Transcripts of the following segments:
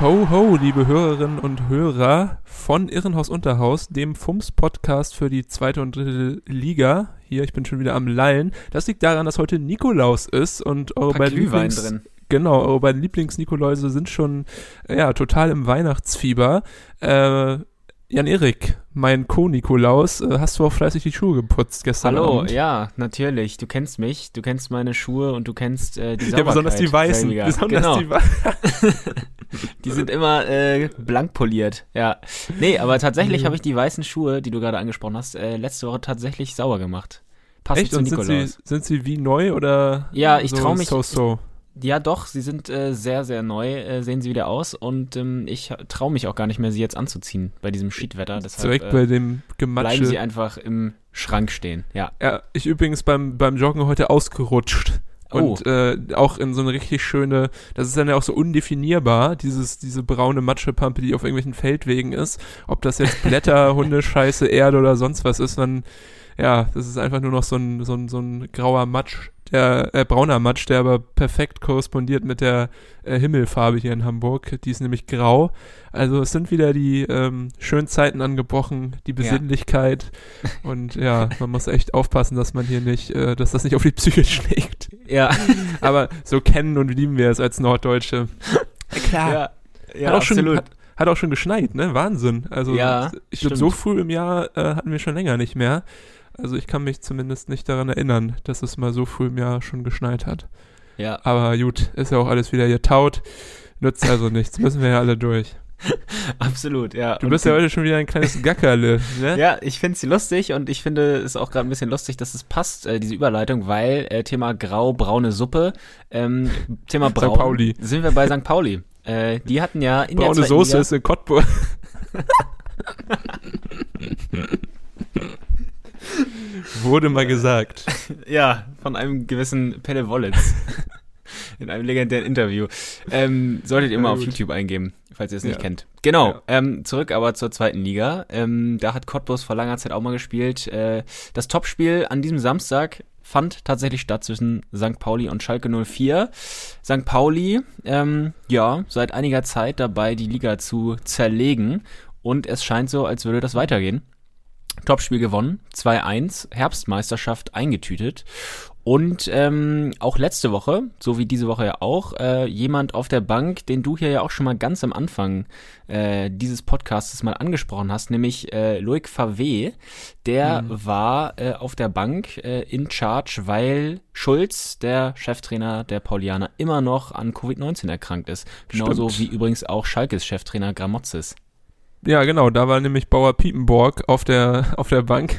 Ho, ho, liebe Hörerinnen und Hörer von Irrenhaus Unterhaus, dem FUMS-Podcast für die zweite und dritte Liga. Hier, ich bin schon wieder am Lallen. Das liegt daran, dass heute Nikolaus ist und eure beiden Lieblings drin. Genau, eure beiden Lieblings-Nikoläuse sind schon ja, total im Weihnachtsfieber. Äh, Jan-Erik, mein Co-Nikolaus, äh, hast du auch fleißig die Schuhe geputzt gestern Hallo, Abend? ja, natürlich. Du kennst mich, du kennst meine Schuhe und du kennst äh, die Ja, Sauberkeit. besonders die weißen. selbiger. Besonders genau. die weißen. Die sind immer äh, blank poliert, ja. Nee, aber tatsächlich Mhm. habe ich die weißen Schuhe, die du gerade angesprochen hast, äh, letzte Woche tatsächlich sauber gemacht. Passend Echt? zu Und sind Nikolaus. sie, sind sie wie neu oder? Ja, ich so trau mich- So, so. Ja, doch, sie sind äh, sehr, sehr neu, äh, sehen sie wieder aus und ähm, ich traue mich auch gar nicht mehr, sie jetzt anzuziehen bei diesem Schiedwetter. Direkt äh, bei dem bleiben sie Gematsche. einfach im Schrank stehen, ja. Ja, ich übrigens beim, beim Joggen heute ausgerutscht. Oh. Und äh, auch in so eine richtig schöne, das ist dann ja auch so undefinierbar, dieses, diese braune Matschepampe, die auf irgendwelchen Feldwegen ist. Ob das jetzt Blätter, Hundescheiße, Erde oder sonst was ist, dann, ja, das ist einfach nur noch so ein, so ein, so ein grauer Matsch, der, äh, brauner Matsch, der aber perfekt korrespondiert mit der äh, Himmelfarbe hier in Hamburg. Die ist nämlich grau. Also es sind wieder die ähm, schönen Zeiten angebrochen, die Besinnlichkeit. Und ja, man muss echt aufpassen, dass man hier nicht, äh, dass das nicht auf die Psyche schlägt. Ja, Aber so kennen und lieben wir es als Norddeutsche. Klar. ja, ja hat auch schon, absolut. hat, hat auch schon geschneit, ne? Wahnsinn. Also Ja, ich glaube, so früh im Jahr äh, hatten wir schon länger nicht mehr. Also ich kann mich zumindest nicht daran erinnern, dass es mal so früh im Jahr schon geschneit hat. ja, Aber gut, ist ja auch alles wieder getaut. Nützt also nichts. Müssen wir ja alle durch. absolut, ja. Du Und bist ja heute schon wieder ein kleines Gackerle, ne? Ja, ich finde sie lustig und ich finde es auch gerade ein bisschen lustig, dass es passt, äh, diese Überleitung, weil äh, Thema grau-braune Suppe, ähm, Thema braun, Pauli. sind wir bei St. Pauli. Äh, die hatten ja in Braune der Soße Liga, ist in Cottbus. Wurde mal gesagt. ja, von einem gewissen Pelle Wollitz. In einem legendären Interview. Ähm, solltet ihr Ja, mal auf. YouTube eingeben, falls ihr es nicht Ja. kennt. Genau, Ja. ähm, zurück aber zur zweiten Liga. Ähm, da hat Cottbus vor langer Zeit auch mal gespielt. Äh, das Topspiel an diesem Samstag fand tatsächlich statt zwischen St. Pauli und Schalke 04. St. Pauli, ähm, ja, seit einiger Zeit dabei, die Liga zu zerlegen. Und es scheint so, als würde das weitergehen. Topspiel gewonnen, 2-1, Herbstmeisterschaft eingetütet. Und ähm, auch letzte Woche, so wie diese Woche ja auch, äh, jemand auf der Bank, den du hier ja auch schon mal ganz am Anfang äh, dieses Podcasts mal angesprochen hast, nämlich äh, Loic Favé, der war äh, auf der Bank äh, in Charge, weil Schulz, der Cheftrainer der Paulianer, immer noch an Covid-19 erkrankt ist. Genauso Stimmt. wie übrigens auch Schalkes Cheftrainer Gramotzes. Ja, genau, da war nämlich Bauer Piepenborg auf der, auf der Bank.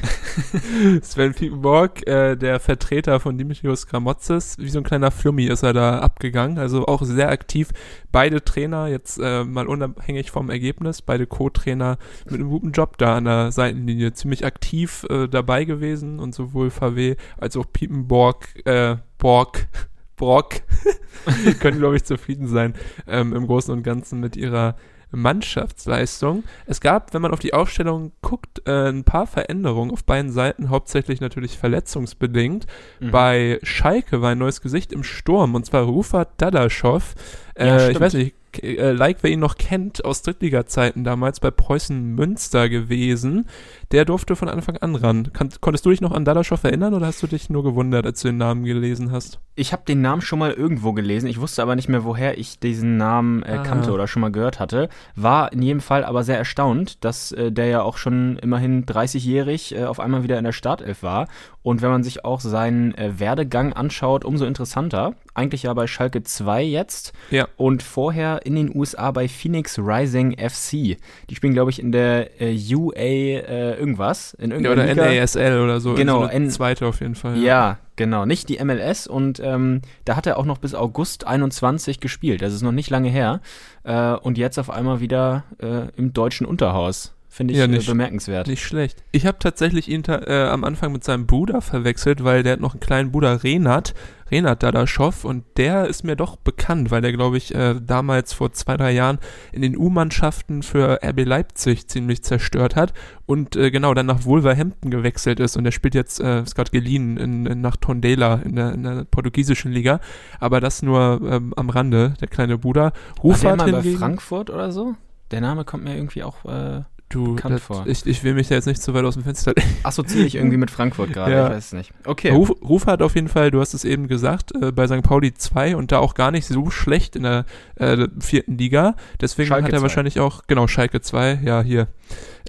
Sven Piepenborg, äh, der Vertreter von Dimitrios Gramotzes, wie so ein kleiner Flummi ist er da abgegangen, also auch sehr aktiv. Beide Trainer, jetzt äh, mal unabhängig vom Ergebnis, beide Co-Trainer mit einem guten Job da an der Seitenlinie, ziemlich aktiv äh, dabei gewesen und sowohl VW als auch Piepenborg, äh, Borg, Brock können, glaube ich, zufrieden sein ähm, im Großen und Ganzen mit ihrer Mannschaftsleistung. Es gab, wenn man auf die Aufstellung guckt, äh, ein paar Veränderungen auf beiden Seiten, hauptsächlich natürlich verletzungsbedingt. Mhm. Bei Schalke war ein neues Gesicht im Sturm, und zwar Rufat Dadaschow. Ja, Äh, ich stimmt. weiß nicht, äh, like wer ihn noch kennt, aus Drittliga-Zeiten damals bei Preußen Münster gewesen. Der durfte von Anfang an ran. Kann, konntest du dich noch an Dadaschow erinnern oder hast du dich nur gewundert, als du den Namen gelesen hast? Ich habe den Namen schon mal irgendwo gelesen. Ich wusste aber nicht mehr, woher ich diesen Namen äh, Ah. kannte oder schon mal gehört hatte. War in jedem Fall aber sehr erstaunt, dass äh, der ja auch schon immerhin 30-jährig äh, auf einmal wieder in der Startelf war. Und wenn man sich auch seinen äh, Werdegang anschaut, umso interessanter. Eigentlich ja bei Schalke 2 jetzt. Ja. Und vorher in den USA bei Phoenix Rising FC. Die spielen, glaube ich, in der äh, UA äh, irgendwas. In Ja, oder Liga. NASL oder so. Genau, so N- zweite auf jeden Fall. Ja, genau. Nicht die MLS und ähm, da hat er auch noch bis August 21 gespielt. Das ist noch nicht lange her. Äh, und jetzt auf einmal wieder äh, im deutschen Unterhaus. Finde ich Ja, äh, nicht- bemerkenswert. Nicht schlecht. Ich habe tatsächlich ihn ta äh, am Anfang mit seinem Bruder verwechselt, weil der hat noch einen kleinen Bruder Renat, Renat Dadaschow und der ist mir doch bekannt, weil der glaube ich äh, damals vor zwei, drei Jahren in den U-Mannschaften für RB Leipzig ziemlich zerstört hat und äh, genau dann nach Wolverhampton gewechselt ist und der spielt jetzt, äh, ist gerade geliehen in, in, nach Tondela in der, in der portugiesischen Liga, aber das nur ähm, am Rande, der kleine Bruder. War der mal bei hingegen, Frankfurt oder so? Der Name kommt mir irgendwie auch. Äh, du, bekannt das, vor. ich, ich will mich da jetzt nicht zu weit aus dem Fenster assoziiere ich irgendwie mit Frankfurt gerade. Ja. Ich weiß es nicht. Okay. Ruf, Ruf hat auf jeden Fall, du hast es eben gesagt, äh, bei St. Pauli 2 und da auch gar nicht so schlecht in der äh, vierten Liga. Deswegen Schalke hat er 2. wahrscheinlich auch, genau, Schalke 2, ja, hier,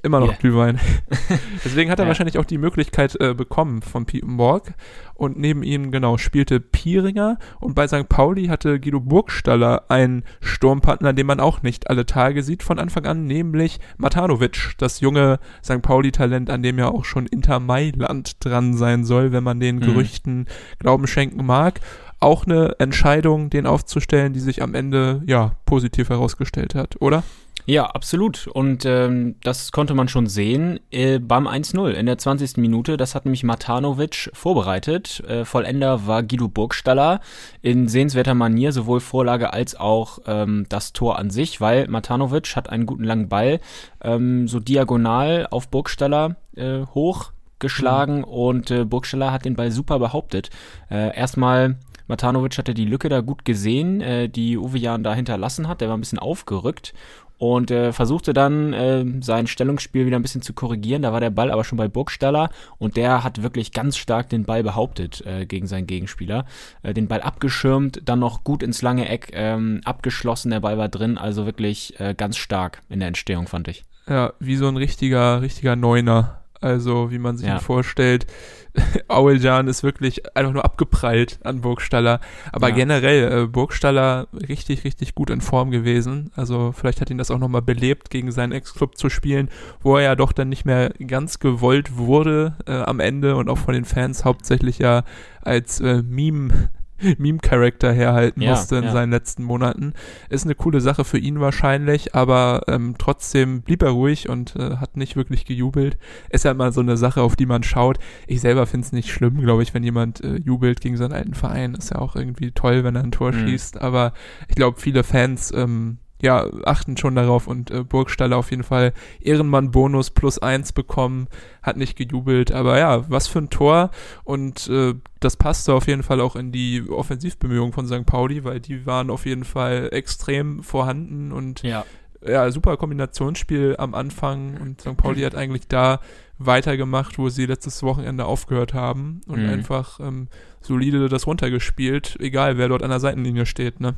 immer noch Hier. Glühwein. Deswegen hat er Ja. wahrscheinlich auch die Möglichkeit äh, bekommen von Piepenborg. Und neben ihm, genau, spielte Pieringer und bei St. Pauli hatte Guido Burgstaller einen Sturmpartner, den man auch nicht alle Tage sieht von Anfang an, nämlich Matanovic, das junge St. Pauli-Talent, an dem ja auch schon Inter Mailand dran sein soll, wenn man den Mhm. Gerüchten Glauben schenken mag. Auch eine Entscheidung, den aufzustellen, die sich am Ende ja positiv herausgestellt hat, oder? Ja, absolut. Und ähm, das konnte man schon sehen äh, beim 1-0 in der 20. Minute. Das hat nämlich Matanovic vorbereitet. Äh, Vollender war Guido Burgstaller in sehenswerter Manier, sowohl Vorlage als auch ähm, das Tor an sich, weil Matanovic hat einen guten langen Ball ähm, so diagonal auf Burgstaller äh, hochgeschlagen und äh, Burgstaller hat den Ball super behauptet. Äh, erstmal Matanovic hatte die Lücke da gut gesehen, äh, die Uwe Jan da hinterlassen hat. Der war ein bisschen aufgerückt und äh, versuchte dann äh, sein Stellungsspiel wieder ein bisschen zu korrigieren. Da war der Ball aber schon bei Burgstaller und der hat wirklich ganz stark den Ball behauptet äh, gegen seinen Gegenspieler. Äh, den Ball abgeschirmt, dann noch gut ins lange Eck ähm, abgeschlossen, der Ball war drin, also wirklich äh, ganz stark in der Entstehung, fand ich. Ja, wie so ein richtiger, richtiger Neuner. Also, wie man sich Ja. ihn vorstellt. Auljan ist wirklich einfach nur abgeprallt an Burgstaller. Aber Ja. generell, äh, Burgstaller richtig, richtig gut in Form gewesen. Also, vielleicht hat ihn das auch nochmal belebt, gegen seinen Ex-Club zu spielen, wo er ja doch dann nicht mehr ganz gewollt wurde äh, am Ende und auch von den Fans hauptsächlich ja als äh, Meme Meme-Charakter herhalten Ja, musste in ja. seinen letzten Monaten. Ist eine coole Sache für ihn wahrscheinlich, aber ähm, trotzdem blieb er ruhig und äh, hat nicht wirklich gejubelt. Ist ja immer so eine Sache, auf die man schaut. Ich selber finde es nicht schlimm, glaube ich, wenn jemand äh, jubelt gegen seinen alten Verein. Ist ja auch irgendwie toll, wenn er ein Tor Mhm. schießt, aber ich glaube, viele Fans ähm, ja, achten schon darauf und äh, Burgstaller auf jeden Fall Ehrenmann-Bonus plus eins bekommen, hat nicht gejubelt, aber ja, was für ein Tor und äh, das passte auf jeden Fall auch in die Offensivbemühungen von St. Pauli, weil die waren auf jeden Fall extrem vorhanden und Ja. ja, super Kombinationsspiel am Anfang und St. Pauli hat eigentlich da weitergemacht, wo sie letztes Wochenende aufgehört haben und Mhm. einfach ähm, solide das runtergespielt, egal wer dort an der Seitenlinie steht, ne?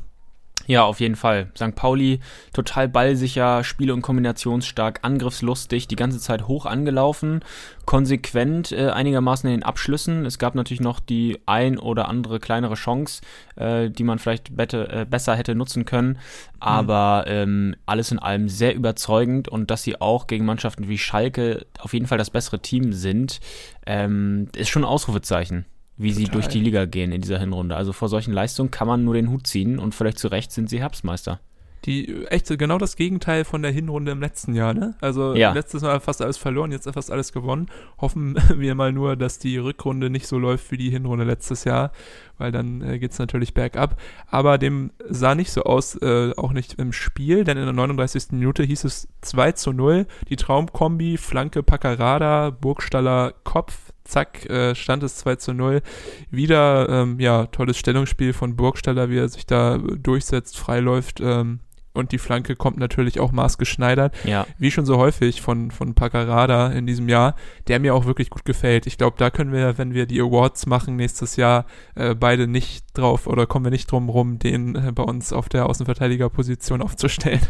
Ja, auf jeden Fall. St. Pauli total ballsicher, spiel- und kombinationsstark, angriffslustig, die ganze Zeit hoch angelaufen, konsequent äh, einigermaßen in den Abschlüssen. Es gab natürlich noch die ein oder andere kleinere Chance, äh, die man vielleicht bette, äh, besser hätte nutzen können. Aber ähm, alles in allem sehr überzeugend und dass sie auch gegen Mannschaften wie Schalke auf jeden Fall das bessere Team sind, ähm, ist schon ein Ausrufezeichen wie sie Total. durch die Liga gehen in dieser Hinrunde. Also vor solchen Leistungen kann man nur den Hut ziehen und vielleicht zu Recht sind sie Herbstmeister. Die äh, echt genau das Gegenteil von der Hinrunde im letzten Jahr, ne? Also Ja. letztes Mal fast alles verloren, jetzt fast alles gewonnen. Hoffen wir mal nur, dass die Rückrunde nicht so läuft wie die Hinrunde letztes Jahr, weil dann äh, geht's natürlich bergab. Aber dem sah nicht so aus, äh, auch nicht im Spiel, denn in der 39. Minute hieß es 2 zu 0. Die Traumkombi, Flanke Paccarada, Burgstaller Kopf, zack, äh, stand es 2 zu 0. Wieder, ähm, ja, tolles Stellungsspiel von Burgstaller, wie er sich da durchsetzt, freiläuft. Ähm, und die Flanke kommt natürlich auch maßgeschneidert, Ja, wie schon so häufig von, von Paccarada in diesem Jahr, der mir auch wirklich gut gefällt. Ich glaube, da können wir, wenn wir die Awards machen nächstes Jahr, äh, beide nicht drauf oder kommen wir nicht drum rum, den äh, bei uns auf der Außenverteidigerposition aufzustellen.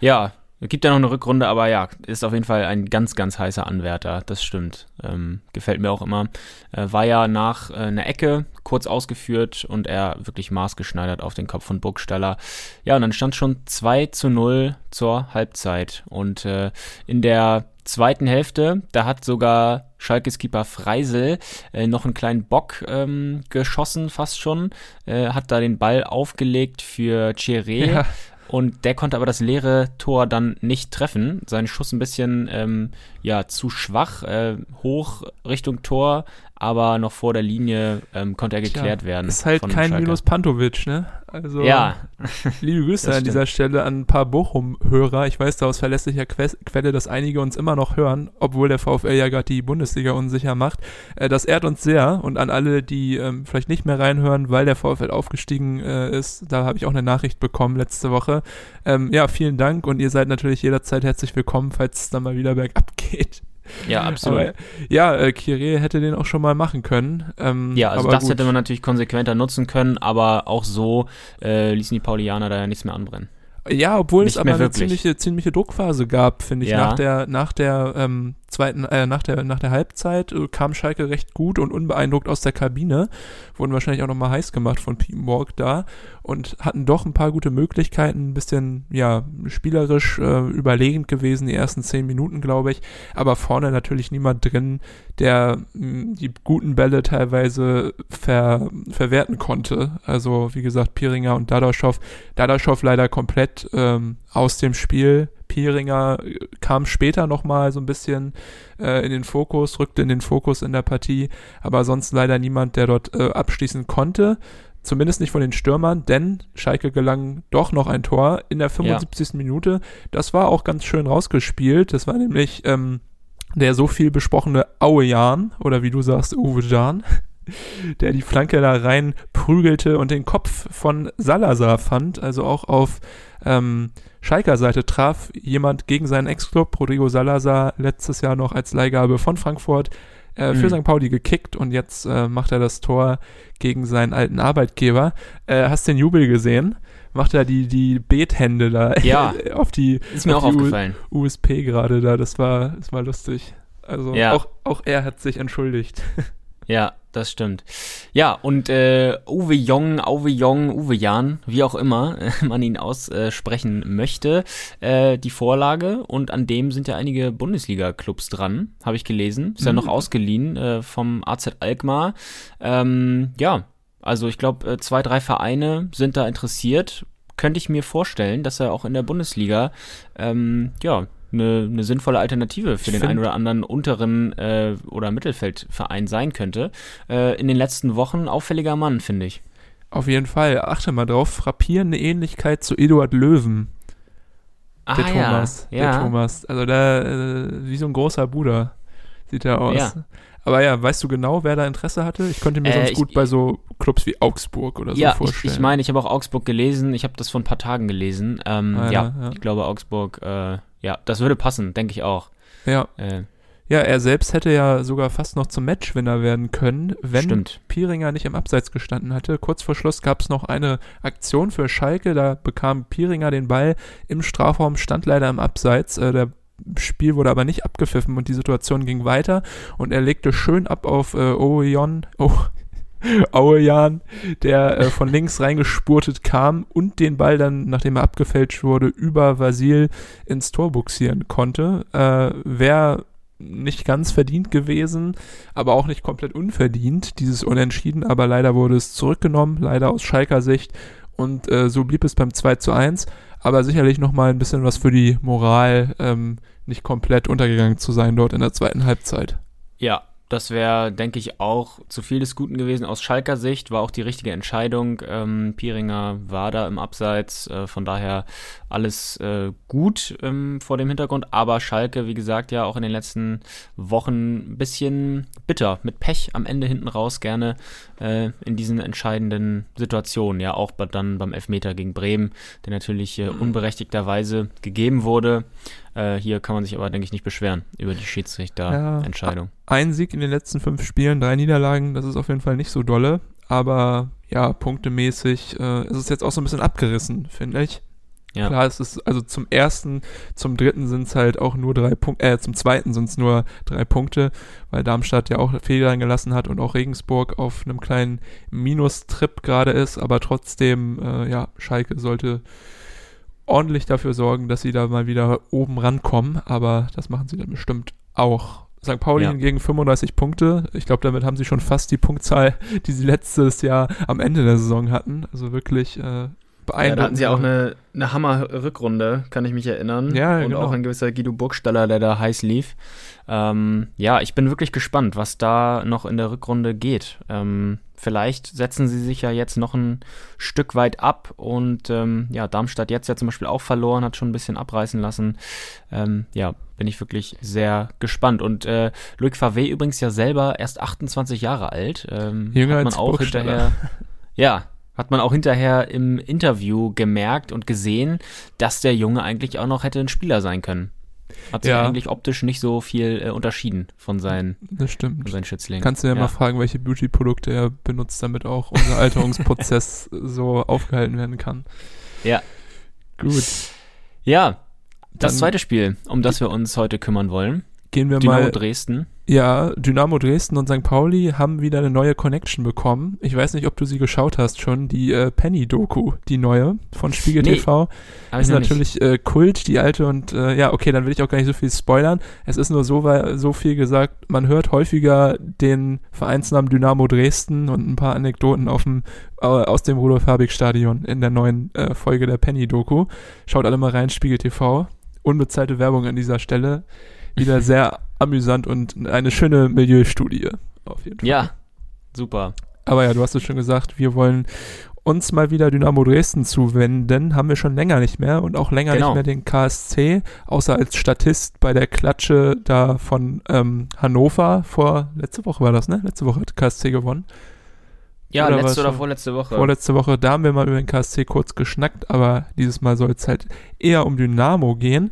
ja, Gibt ja noch eine Rückrunde, aber ja, ist auf jeden Fall ein ganz, ganz heißer Anwärter. Das stimmt. Ähm, gefällt mir auch immer. Äh, war ja nach äh, einer Ecke kurz ausgeführt und er wirklich maßgeschneidert auf den Kopf von Burgstaller. Ja, und dann stand schon 2 zu 0 zur Halbzeit. Und äh, in der zweiten Hälfte, da hat sogar Schalkes Keeper Freisel äh, noch einen kleinen Bock ähm, geschossen, fast schon. Äh, hat da den Ball aufgelegt für Chiré. Ja und der konnte aber das leere Tor dann nicht treffen. Sein Schuss ein bisschen ähm, ja zu schwach, äh, hoch Richtung Tor, aber noch vor der Linie ähm, konnte er geklärt Tja, werden. Ist halt kein Schalke. Minus Pantovic, ne? Also, ja. liebe Grüße an dieser Stelle an ein paar Bochum-Hörer. Ich weiß da aus verlässlicher Quelle, dass einige uns immer noch hören, obwohl der VfL ja gerade die Bundesliga unsicher macht. Äh, das ehrt uns sehr und an alle, die ähm, vielleicht nicht mehr reinhören, weil der VfL aufgestiegen äh, ist, da habe ich auch eine Nachricht bekommen letzte Woche. Ähm, ja, vielen Dank und ihr seid natürlich jederzeit herzlich willkommen, falls es dann mal wieder bergab geht. Ja, absolut. Aber, ja, äh, Kire hätte den auch schon mal machen können. Ähm, ja, also das gut. hätte man natürlich konsequenter nutzen können, aber auch so äh, ließen die Paulianer da ja nichts mehr anbrennen. Ja, obwohl Nicht es aber eine ziemliche, ziemliche Druckphase gab, finde ich, ja. nach der, nach der ähm, zweiten, äh, nach der, nach der Halbzeit äh, kam Schalke recht gut und unbeeindruckt aus der Kabine, wurden wahrscheinlich auch nochmal heiß gemacht von Piepenborg da und hatten doch ein paar gute Möglichkeiten, ein bisschen, ja, spielerisch äh, überlegend gewesen, die ersten zehn Minuten, glaube ich, aber vorne natürlich niemand drin, der mh, die guten Bälle teilweise ver, verwerten konnte. Also, wie gesagt, Piringer und Dadaschow, Dadaschow leider komplett komplett ähm, aus dem Spiel. Pieringer äh, kam später nochmal so ein bisschen äh, in den Fokus, rückte in den Fokus in der Partie, aber sonst leider niemand, der dort äh, abschließen konnte. Zumindest nicht von den Stürmern, denn Schalke gelang doch noch ein Tor in der 75. Ja. Minute. Das war auch ganz schön rausgespielt. Das war nämlich ähm, der so viel besprochene Aue Jan oder wie du sagst, Uwe Jan der die Flanke da rein prügelte und den Kopf von Salazar fand, also auch auf ähm, Schalker Seite traf jemand gegen seinen Ex-Club, Rodrigo Salazar, letztes Jahr noch als Leihgabe von Frankfurt äh, für mhm. St. Pauli gekickt und jetzt äh, macht er das Tor gegen seinen alten Arbeitgeber. Äh, hast den Jubel gesehen? Macht er die, die Bethände da ja, auf die, ist mir auch aufgefallen. USP gerade da, das war, das war lustig. Also ja. auch, auch er hat sich entschuldigt. Ja, das stimmt. Ja, und äh, Uwe Jong, Uwe Jong, Uwe Jan, wie auch immer man ihn aussprechen möchte, äh, die Vorlage und an dem sind ja einige Bundesliga-Clubs dran, habe ich gelesen. Ist mhm. ja noch ausgeliehen äh, vom AZ Alkmaar. Ähm, ja, also ich glaube, äh, zwei, drei Vereine sind da interessiert. Könnte ich mir vorstellen, dass er auch in der Bundesliga ähm, ja, eine, eine sinnvolle Alternative für ich den einen oder anderen unteren äh, oder Mittelfeldverein sein könnte. Äh, in den letzten Wochen auffälliger Mann, finde ich. Auf jeden Fall. Achte mal drauf. Frappierende Ähnlichkeit zu Eduard Löwen. Ah, der Thomas. Ja, der Thomas. Also der, äh, wie so ein großer Bruder sieht er aus. Ja. Aber ja, weißt du genau, wer da Interesse hatte? Ich könnte mir äh, sonst ich, gut bei so Clubs wie Augsburg oder so ja, vorstellen. Ja, ich, ich meine, ich habe auch Augsburg gelesen. Ich habe das vor ein paar Tagen gelesen. Ähm, ah, ja, ja, ich glaube, Augsburg äh, ja, das würde passen, denke ich auch. Ja. Äh, ja, er selbst hätte ja sogar fast noch zum Matchwinner werden können, wenn stimmt. Piringer nicht im Abseits gestanden hatte. Kurz vor Schluss gab es noch eine Aktion für Schalke, da bekam Piringer den Ball im Strafraum, stand leider im Abseits. Äh, der Spiel wurde aber nicht abgepfiffen und die Situation ging weiter und er legte schön ab auf äh, Orion, oh, Auejan, der äh, von links reingespurtet kam und den Ball dann, nachdem er abgefälscht wurde, über Vasil ins Tor buxieren konnte. Äh, Wäre nicht ganz verdient gewesen, aber auch nicht komplett unverdient, dieses Unentschieden, aber leider wurde es zurückgenommen, leider aus Schalker Sicht. Und äh, so blieb es beim 2 zu 1, aber sicherlich nochmal ein bisschen was für die Moral, ähm, nicht komplett untergegangen zu sein dort in der zweiten Halbzeit. Ja, das wäre, denke ich, auch zu viel des Guten gewesen. Aus Schalker Sicht war auch die richtige Entscheidung. Ähm, Pieringer war da im Abseits, äh, von daher alles äh, gut ähm, vor dem Hintergrund. Aber Schalke, wie gesagt, ja auch in den letzten Wochen ein bisschen bitter, mit Pech am Ende hinten raus gerne äh, in diesen entscheidenden Situationen. Ja, auch dann beim Elfmeter gegen Bremen, der natürlich äh, unberechtigterweise gegeben wurde. Äh, hier kann man sich aber, denke ich, nicht beschweren über die Schiedsrichterentscheidung. Ja, ein Sieg in den letzten fünf Spielen, drei Niederlagen, das ist auf jeden Fall nicht so dolle. Aber ja, punktemäßig äh, ist es jetzt auch so ein bisschen abgerissen, finde ich. Ja. Klar, es ist also zum ersten, zum dritten sind es halt auch nur drei Punkte, äh, zum zweiten sind es nur drei Punkte, weil Darmstadt ja auch Fehler gelassen hat und auch Regensburg auf einem kleinen Minustrip gerade ist, aber trotzdem, äh, ja, Schalke sollte ordentlich dafür sorgen, dass sie da mal wieder oben rankommen, aber das machen sie dann bestimmt auch. St. Pauli Ja. hingegen 35 Punkte. Ich glaube, damit haben sie schon fast die Punktzahl, die sie letztes Jahr am Ende der Saison hatten. Also wirklich äh, beeindruckend. Ja, da hatten sie auch eine, eine Hammer-Rückrunde, kann ich mich erinnern. Ja, Und genau. auch ein gewisser Guido Burgstaller, der da heiß lief. Ähm, ja, ich bin wirklich gespannt, was da noch in der Rückrunde geht. Ähm, vielleicht setzen sie sich ja jetzt noch ein Stück weit ab und ähm, ja, Darmstadt jetzt ja zum Beispiel auch verloren, hat schon ein bisschen abreißen lassen. Ähm, ja, bin ich wirklich sehr gespannt. Und äh, Luc Favre übrigens ja selber erst 28 Jahre alt. Ähm, Jünger hat man als auch hinterher. Ja, hat man auch hinterher im Interview gemerkt und gesehen, dass der Junge eigentlich auch noch hätte ein Spieler sein können. Hat sich Ja. eigentlich optisch nicht so viel äh, unterschieden von seinen, Das stimmt. von seinen Schützlingen. Kannst du ja, ja mal fragen, welche Beauty-Produkte er benutzt, damit auch unser Alterungsprozess so aufgehalten werden kann. Ja. Gut. Ja, das Dann- zweite Spiel, um das wir uns heute kümmern wollen. Gehen wir Dynamo mal. Dresden. Ja, Dynamo Dresden und St. Pauli haben wieder eine neue Connection bekommen. Ich weiß nicht, ob du sie geschaut hast schon, die äh, Penny-Doku, die neue von Spiegel Nee, TV. Ist natürlich äh, Kult, die alte und äh, ja, okay, dann will ich auch gar nicht so viel spoilern. Es ist nur so, weil, so viel gesagt, man hört häufiger den Vereinsnamen Dynamo Dresden und ein paar Anekdoten auf dem, äh, aus dem Rudolf-Habig-Stadion in der neuen äh, Folge der Penny-Doku. Schaut alle mal rein, Spiegel TV. Unbezahlte Werbung an dieser Stelle. Wieder sehr amüsant und eine schöne Milieustudie. Auf jeden Fall. Ja, super. Aber ja, du hast es schon gesagt, wir wollen uns mal wieder Dynamo Dresden zuwenden. Haben wir schon länger nicht mehr und auch länger Genau. nicht mehr den KSC, außer als Statist bei der Klatsche da von ähm, Hannover vor, letzte Woche war das, ne? Letzte Woche hat KSC gewonnen. Ja, Oder letzte oder vorletzte Woche. Vorletzte Woche, da haben wir mal über den KSC kurz geschnackt, aber dieses Mal soll es halt eher um Dynamo gehen.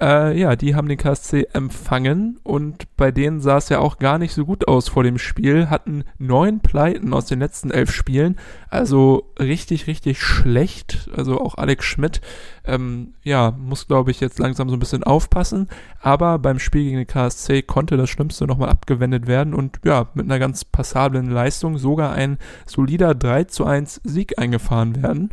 Äh, ja, die haben den KSC empfangen und bei denen sah es ja auch gar nicht so gut aus vor dem Spiel, hatten neun Pleiten aus den letzten elf Spielen, also richtig, richtig schlecht. Also auch Alex Schmidt, ähm, ja, muss glaube ich jetzt langsam so ein bisschen aufpassen, aber beim Spiel gegen den KSC konnte das Schlimmste nochmal abgewendet werden und ja, mit einer ganz passablen Leistung sogar ein solider 3 zu 1 Sieg eingefahren werden.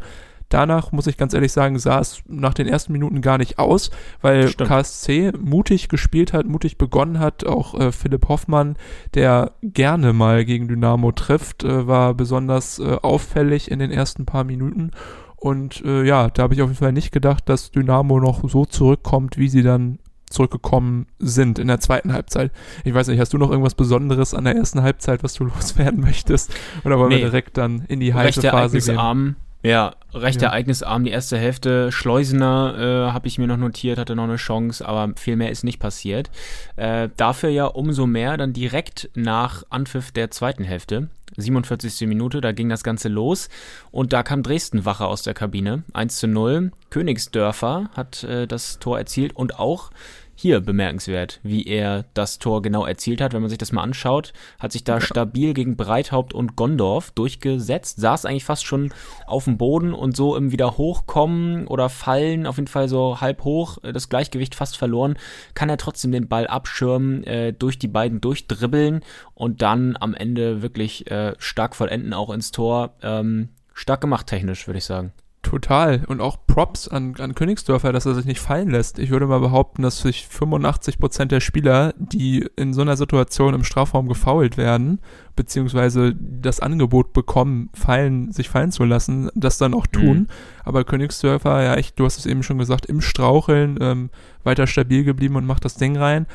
Danach muss ich ganz ehrlich sagen, sah es nach den ersten Minuten gar nicht aus, weil Stimmt. KSC mutig gespielt hat, mutig begonnen hat. Auch äh, Philipp Hoffmann, der gerne mal gegen Dynamo trifft, äh, war besonders äh, auffällig in den ersten paar Minuten. Und äh, ja, da habe ich auf jeden Fall nicht gedacht, dass Dynamo noch so zurückkommt, wie sie dann zurückgekommen sind in der zweiten Halbzeit. Ich weiß nicht, hast du noch irgendwas Besonderes an der ersten Halbzeit, was du loswerden möchtest? Oder wollen Nee. wir direkt dann in die heiße Phase gehen? ereignisarm. Ja, recht Ja. ereignisarm die erste Hälfte. Schleusener äh, habe ich mir noch notiert, hatte noch eine Chance, aber viel mehr ist nicht passiert. Äh, dafür ja umso mehr dann direkt nach Anpfiff der zweiten Hälfte. 47. Minute, da ging das Ganze los und da kam Dresden wacher aus der Kabine. 1 zu 0. Königsdörfer hat äh, das Tor erzielt und auch hier bemerkenswert, wie er das Tor genau erzielt hat. Wenn man sich das mal anschaut, hat sich da stabil gegen Breithaupt und Gondorf durchgesetzt, saß eigentlich fast schon auf dem Boden und so im wieder hochkommen oder fallen, auf jeden Fall so halb hoch, äh, das Gleichgewicht fast verloren, kann er trotzdem den Ball abschirmen, äh, durch die beiden durchdribbeln und dann am Ende wirklich äh, stark vollenden, auch ins Tor. Ähm, stark gemacht technisch, würde ich sagen. Total. Und auch Props an, an Königsdörfer, dass er sich nicht fallen lässt. Ich würde mal behaupten, dass sich 85% der Spieler, die in so einer Situation im Strafraum gefoult werden, beziehungsweise das Angebot bekommen, fallen, sich fallen zu lassen, das dann auch tun. Mhm. Aber Königsdörfer, ja echt, du hast es eben schon gesagt, im Straucheln ähm, weiter stabil geblieben und macht das Ding rein.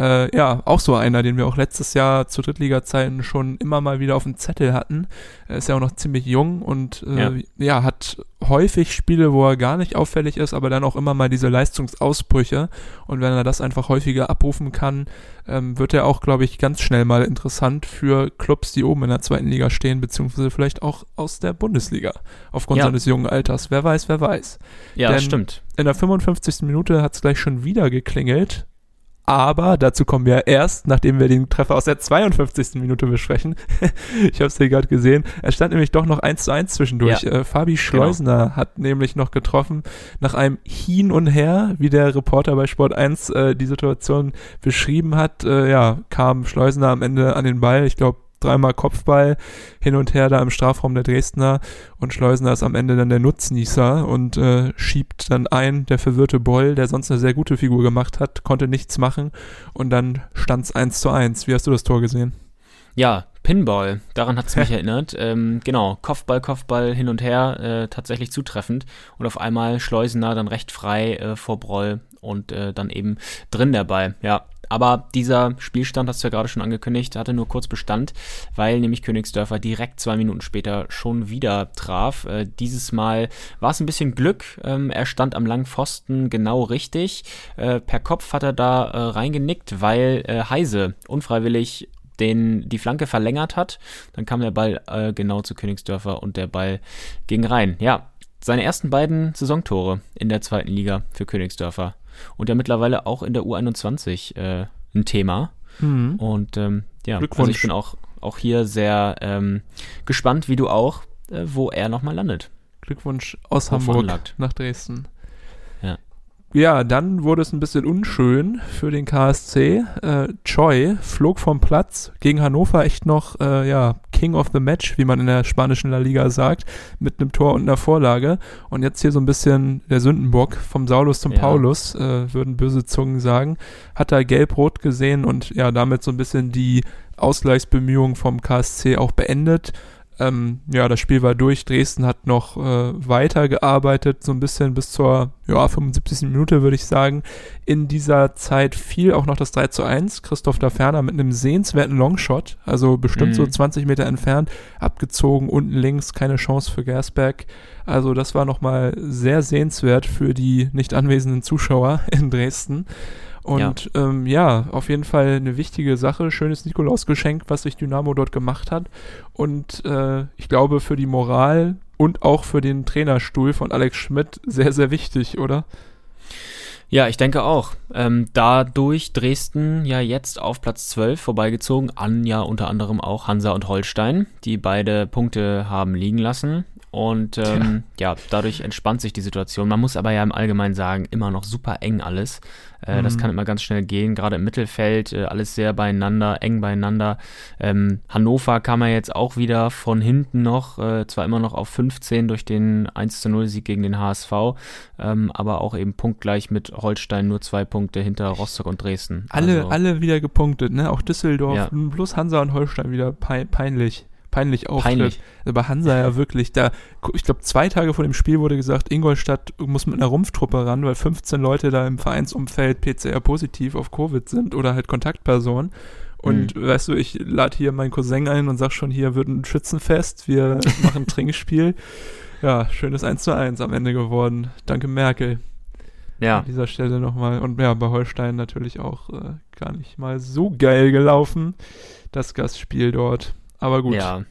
Äh, ja, auch so einer, den wir auch letztes Jahr zu Drittliga-Zeiten schon immer mal wieder auf dem Zettel hatten. Er ist ja auch noch ziemlich jung und äh, Ja. ja. hat häufig Spiele, wo er gar nicht auffällig ist, aber dann auch immer mal diese Leistungsausbrüche. Und wenn er das einfach häufiger abrufen kann, ähm, wird er auch, glaube ich, ganz schnell mal interessant für Clubs, die oben in der zweiten Liga stehen, beziehungsweise vielleicht auch aus der Bundesliga, aufgrund Ja. seines jungen Alters. Wer weiß, wer weiß. Ja, Denn- das stimmt. In der 55. Minute hat es gleich schon wieder geklingelt. Aber dazu kommen wir erst, nachdem wir den Treffer aus der 52. Minute besprechen. ich habe es hier gerade gesehen. Er stand nämlich doch noch 1 zu 1 zwischendurch. Ja. Äh, Fabi Schleusner genau. hat nämlich noch getroffen nach einem Hin und Her, wie der Reporter bei Sport 1 äh, die Situation beschrieben hat. Äh, ja, kam Schleusner am Ende an den Ball. Ich glaube, dreimal Kopfball hin und her da im Strafraum der Dresdner und Schleusner ist am Ende dann der Nutznießer und äh, schiebt dann ein, der verwirrte Boll, der sonst eine sehr gute Figur gemacht hat, konnte nichts machen und dann stand es 1 zu 1. Wie hast du das Tor gesehen? Ja, Pinball, daran hat es mich erinnert. Ähm, genau, Kopfball, Kopfball hin und her, äh, tatsächlich zutreffend. Und auf einmal Schleusener dann recht frei äh, vor Broll und äh, dann eben drin der Ball. Ja, aber dieser Spielstand, hast du ja gerade schon angekündigt, hatte nur kurz Bestand, weil nämlich Königsdörfer direkt zwei Minuten später schon wieder traf. Äh, dieses Mal war es ein bisschen Glück. Ähm, er stand am langen Pfosten genau richtig. Äh, per Kopf hat er da äh, reingenickt, weil äh, Heise unfreiwillig den die Flanke verlängert hat. Dann kam der Ball äh, genau zu Königsdörfer und der Ball ging rein. Ja, seine ersten beiden Saisontore in der zweiten Liga für Königsdörfer und ja mittlerweile auch in der U21 äh, ein Thema. Mhm. Und ähm, ja, also ich bin auch, auch hier sehr ähm, gespannt, wie du auch, äh, wo er nochmal landet. Glückwunsch aus Hamburg nach Dresden. Ja, dann wurde es ein bisschen unschön für den KSC. Äh, Choi flog vom Platz gegen Hannover echt noch, äh, ja, King of the Match, wie man in der spanischen La Liga sagt, mit einem Tor und einer Vorlage. Und jetzt hier so ein bisschen der Sündenbock vom Saulus zum ja. Paulus, äh, würden böse Zungen sagen. Hat er gelb-rot gesehen und ja, damit so ein bisschen die Ausgleichsbemühungen vom KSC auch beendet ähm, ja, das Spiel war durch. Dresden hat noch äh, weitergearbeitet, so ein bisschen bis zur ja, 75. Minute, würde ich sagen. In dieser Zeit fiel auch noch das 3 zu 1. Christoph Daferner mit einem sehenswerten Longshot, also bestimmt mhm. so 20 Meter entfernt, abgezogen, unten links, keine Chance für Gersberg. Also das war nochmal sehr sehenswert für die nicht anwesenden Zuschauer in Dresden. Und ja. Ähm, ja, auf jeden Fall eine wichtige Sache, schönes Nikolausgeschenk, was sich Dynamo dort gemacht hat. Und äh, ich glaube für die Moral und auch für den Trainerstuhl von Alex Schmidt sehr, sehr wichtig, oder? Ja, ich denke auch. Ähm, dadurch Dresden ja jetzt auf Platz 12 vorbeigezogen, an ja unter anderem auch Hansa und Holstein, die beide Punkte haben liegen lassen. Und ähm, ja. ja. dadurch entspannt sich die Situation. Man muss aber ja im Allgemeinen sagen, immer noch super eng alles. Äh, mhm. Das kann immer ganz schnell gehen, gerade im Mittelfeld, äh, alles sehr beieinander, eng beieinander. Ähm, Hannover kam ja jetzt auch wieder von hinten noch, äh, zwar immer noch auf 15 durch den 1 0 Sieg gegen den HSV, ähm, aber auch eben punktgleich mit Holstein nur zwei Punkte hinter Rostock und Dresden. Alle, also, alle wieder gepunktet, ne? Auch Düsseldorf, ja. bloß Hansa und Holstein wieder peinlich peinlich auftritt. Peinlich. Bei Hansa ja wirklich, da, ich glaube, zwei Tage vor dem Spiel wurde gesagt, Ingolstadt muss mit einer Rumpftruppe ran, weil 15 Leute da im Vereinsumfeld PCR positiv auf Covid sind oder halt Kontaktpersonen. Und mhm. weißt du, ich lade hier meinen Cousin ein und sag schon, hier wird ein Schützenfest, wir machen ein Trinkspiel. Ja, schönes 1 zu 1 am Ende geworden. Danke Merkel. Ja. An dieser Stelle nochmal. Und ja, bei Holstein natürlich auch äh, gar nicht mal so geil gelaufen, das Gastspiel dort. Aber gut. Ja.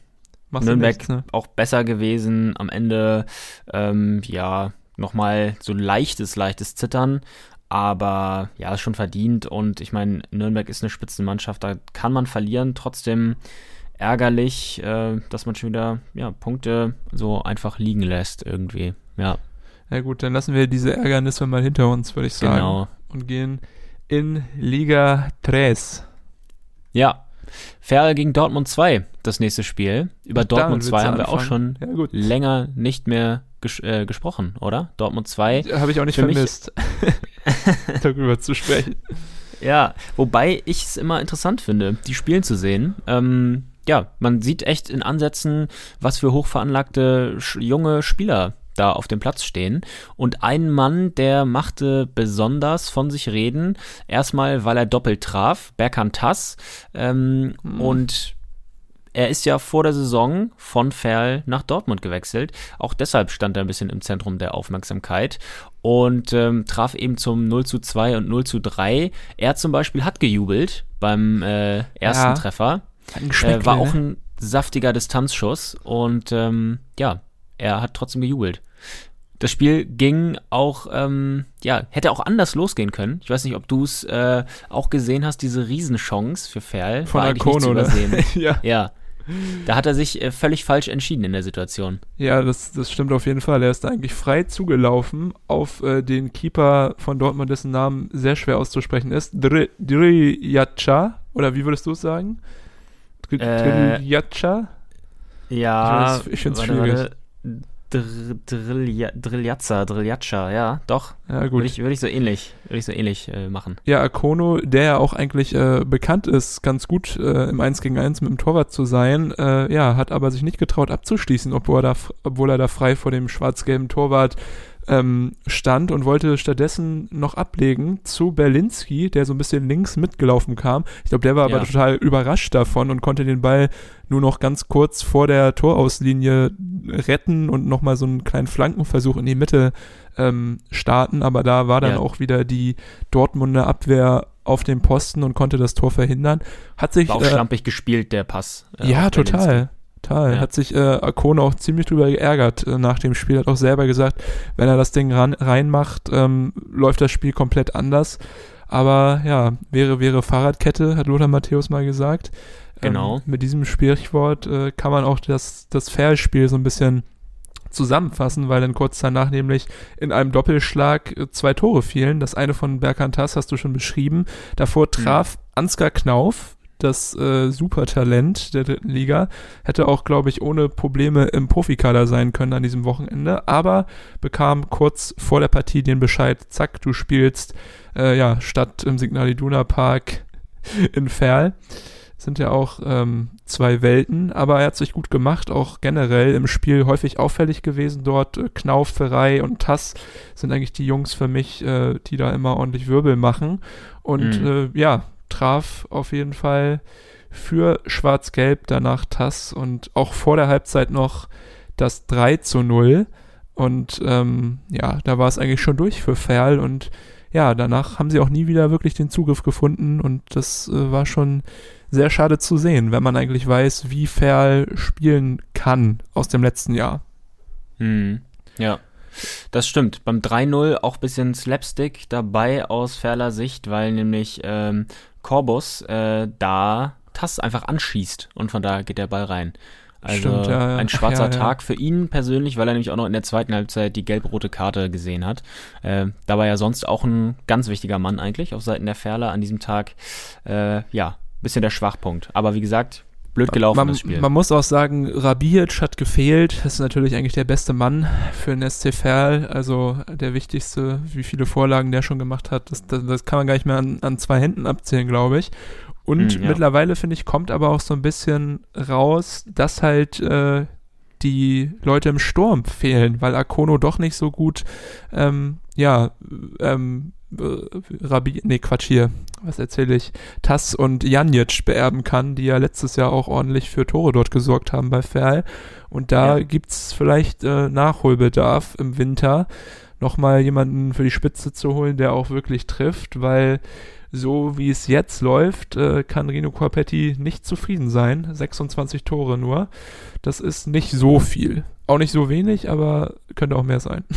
Machst Nürnberg nichts, ne? auch besser gewesen. Am Ende, ähm, ja, nochmal so leichtes, leichtes Zittern. Aber ja, ist schon verdient. Und ich meine, Nürnberg ist eine Spitzenmannschaft. Da kann man verlieren. Trotzdem ärgerlich, äh, dass man schon wieder ja, Punkte so einfach liegen lässt irgendwie. Ja. Ja gut, dann lassen wir diese Ärgernisse mal hinter uns, würde ich sagen. Genau. Und gehen in Liga 3. Ja, Ferl gegen Dortmund 2, das nächste Spiel. Über Ach, Dortmund 2 haben wir auch schon ja, länger nicht mehr ges äh, gesprochen, oder? Dortmund 2. Habe ich auch nicht vermisst, darüber zu sprechen. Ja, wobei ich es immer interessant finde, die spielen zu sehen. Ähm, ja, man sieht echt in Ansätzen, was für hochveranlagte junge Spieler da auf dem Platz stehen. Und ein Mann, der machte besonders von sich reden. Erstmal, weil er doppelt traf, Berkan Tass. Ähm, mhm. Und er ist ja vor der Saison von Ferl nach Dortmund gewechselt. Auch deshalb stand er ein bisschen im Zentrum der Aufmerksamkeit und ähm, traf eben zum 0 zu 2 und 0 zu 3. Er zum Beispiel hat gejubelt beim äh, ersten ja, Treffer. Äh, war auch ein saftiger Distanzschuss und ähm, ja, er hat trotzdem gejubelt. Das Spiel ging auch, ähm, ja, hätte auch anders losgehen können. Ich weiß nicht, ob du es äh, auch gesehen hast, diese Riesenchance für Ferl. Von zu Arcono, ne? ja. Ja. Da hat er sich äh, völlig falsch entschieden in der Situation. Ja, das, das stimmt auf jeden Fall. Er ist eigentlich frei zugelaufen auf äh, den Keeper von Dortmund, dessen Namen sehr schwer auszusprechen ist. Dr- Dryacha, oder wie würdest du es sagen? Dr- Äh? Ja, Ich ich find's warte, schwierig. warte. Dr- Driljazza, Driljatscha, ja, doch. Ja, gut. Würde ich, würde ich so ähnlich, würde ich so ähnlich äh, machen. Ja, Akono, der ja auch eigentlich äh, bekannt ist, ganz gut äh, im 1 gegen 1 mit dem Torwart zu sein, äh, ja, hat aber sich nicht getraut abzuschließen, obwohl er da, obwohl er da frei vor dem schwarz-gelben Torwart ähm, stand und wollte stattdessen noch ablegen zu Berlinski, der so ein bisschen links mitgelaufen kam. Ich glaube, der war Ja. aber total überrascht davon und konnte den Ball nur noch ganz kurz vor der Torauslinie retten und nochmal so einen kleinen Flankenversuch in die Mitte ähm, starten. Aber da war dann Ja. auch wieder die Dortmunder Abwehr auf dem Posten und konnte das Tor verhindern. Hat sich War auch äh, schlampig gespielt, der Pass. äh, ja, auf Berlinski. Total. Ja. Hat sich äh, Akone auch ziemlich drüber geärgert äh, nach dem Spiel. Hat auch selber gesagt, wenn er das Ding ran, reinmacht, ähm, läuft das Spiel komplett anders. Aber ja, wäre, wäre Fahrradkette, hat Lothar Matthäus mal gesagt. Genau. Ähm, mit diesem Sprichwort äh, kann man auch das, das Fairspiel so ein bisschen zusammenfassen, weil dann kurz danach nämlich in einem Doppelschlag äh, zwei Tore fielen. Das eine von Berkan Tass hast du schon beschrieben. Davor traf Ansgar Knauf, das äh, Supertalent der dritten Liga, hätte auch, glaube ich, ohne Probleme im Profikader sein können an diesem Wochenende, aber bekam kurz vor der Partie den Bescheid, zack, du spielst äh, ja statt im Signal Iduna Park in Ferl. Sind ja auch ähm, zwei Welten, aber er hat sich gut gemacht, auch generell im Spiel häufig auffällig gewesen dort. Äh, Knauf, Ferrei und Tass sind eigentlich die Jungs für mich, äh, die da immer ordentlich Wirbel machen. Und Mhm. äh, ja, traf auf jeden Fall für Schwarz-Gelb danach Tass und auch vor der Halbzeit noch das 3 zu 0. Und ähm, ja, da war es eigentlich schon durch für Ferl und ja, danach haben sie auch nie wieder wirklich den Zugriff gefunden und das äh, war schon sehr schade zu sehen, wenn man eigentlich weiß, wie Ferl spielen kann aus dem letzten Jahr. Hm. Ja. Das stimmt. Beim 3-0 auch ein bisschen Slapstick dabei aus Ferler Sicht, weil nämlich ähm, Corbus äh, da Tass einfach anschießt und von da geht der Ball rein. Also Stimmt, ja, ja. ein schwarzer Ja, ja. Tag für ihn persönlich, weil er nämlich auch noch in der zweiten Halbzeit die gelb-rote Karte gesehen hat. Äh, da war ja sonst auch ein ganz wichtiger Mann eigentlich auf Seiten der Ferler an diesem Tag. Äh, ja, bisschen der Schwachpunkt. Aber wie gesagt, blöd gelaufen man, das Spiel. man muss auch sagen, Rabic hat gefehlt. Das ist natürlich eigentlich der beste Mann für den SC Verl. Also der wichtigste, wie viele Vorlagen der schon gemacht hat. Das, das, das kann man gar nicht mehr an, an zwei Händen abzählen, glaube ich. Und Hm, ja. mittlerweile, finde ich, kommt aber auch so ein bisschen raus, dass halt äh, die Leute im Sturm fehlen, weil Akono doch nicht so gut, ähm, ja, ähm, äh, Rabi, nee, Quatsch hier, was erzähle ich, Tass und Janic beerben kann, die ja letztes Jahr auch ordentlich für Tore dort gesorgt haben bei Ferl. Und da Ja. gibt's vielleicht äh, Nachholbedarf im Winter, nochmal jemanden für die Spitze zu holen, der auch wirklich trifft, weil so wie es jetzt läuft, äh, kann Rino Corpetti nicht zufrieden sein. 26 Tore nur. Das ist nicht so viel. Auch nicht so wenig, aber könnte auch mehr sein.